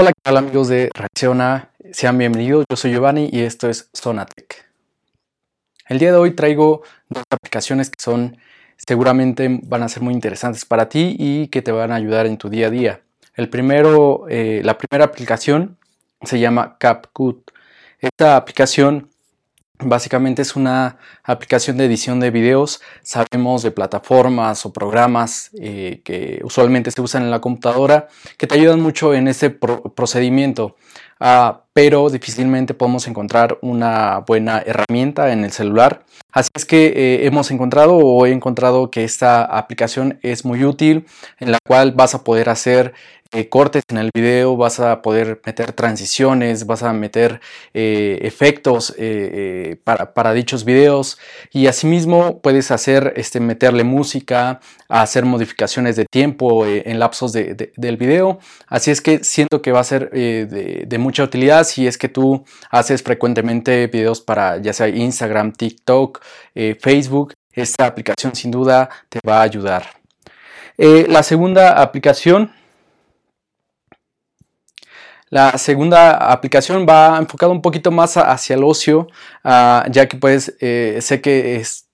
Hola, ¿qué tal amigos de Reacciona? Sean bienvenidos, yo soy Giovanni y esto es Sonatec. El día de hoy traigo dos aplicaciones que son seguramente van a ser muy interesantes para ti y que te van a ayudar en tu día a día. El primero, eh, la primera aplicación se llama CapCut. Esta aplicación Básicamente es una aplicación de edición de videos. Sabemos de plataformas o programas eh, que usualmente se usan en la computadora que te ayudan mucho en ese procedimiento. Ah, pero difícilmente podemos encontrar una buena herramienta en el celular. Así es que eh, hemos encontrado o he encontrado que esta aplicación es muy útil en la cual vas a poder hacer eh, cortes en el video, vas a poder meter transiciones, vas a meter eh, efectos para, dichos videos y asimismo puedes hacer, este, meterle música, hacer modificaciones de tiempo en lapsos del video. Así es que siento que va a ser de, de mucha utilidad si es que tú haces frecuentemente videos para ya sea Instagram, TikTok, eh, Facebook, esta aplicación sin duda te va a ayudar. Eh, la segunda aplicación la segunda aplicación va enfocada un poquito más hacia el ocio, ah, ya que pues eh, sé que es...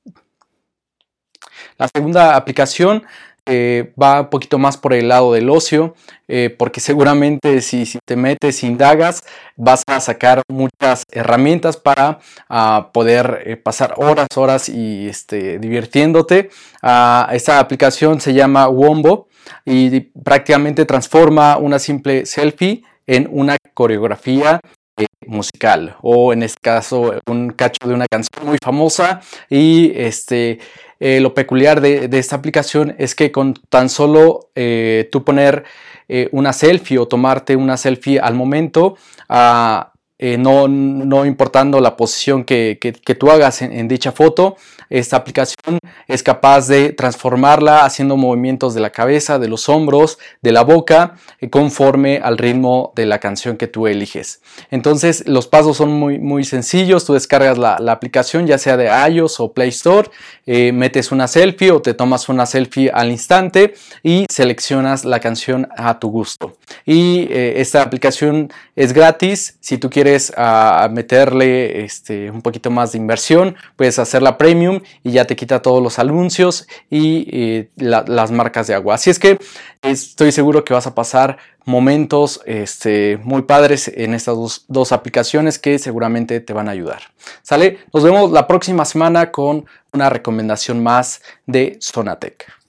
La segunda aplicación eh, va un poquito más por el lado del ocio, eh, porque seguramente si, te metes, indagas, vas a sacar muchas herramientas para ah, poder pasar horas, horas y este, divirtiéndote. Ah, esta aplicación se llama Wombo y prácticamente transforma una simple selfie en una coreografía musical o en este caso un cacho de una canción muy famosa. Y este eh, lo peculiar de, esta aplicación es que con tan solo eh, tú poner eh, una selfie o tomarte una selfie al momento ah, no, importando la posición que, tú hagas en, dicha foto, esta aplicación es capaz de transformarla haciendo movimientos de la cabeza, de los hombros, de la boca, eh, conforme al ritmo de la canción que tú eliges. Entonces los pasos son muy, muy sencillos, tú descargas la, aplicación ya sea de iOS o Play Store, eh, metes una selfie o te tomas una selfie al instante y seleccionas la canción a tu gusto. Y eh, esta aplicación es gratis, si tú quieres ah, meterle este, un poquito más de inversión, puedes hacerla premium y ya te quita todos los anuncios y eh, las marcas de agua. Así es que estoy seguro que vas a pasar momentos este, muy padres en estas dos, dos, aplicaciones que seguramente te van a ayudar. ¿Sale? Nos vemos la próxima semana con una recomendación más de Sonatec.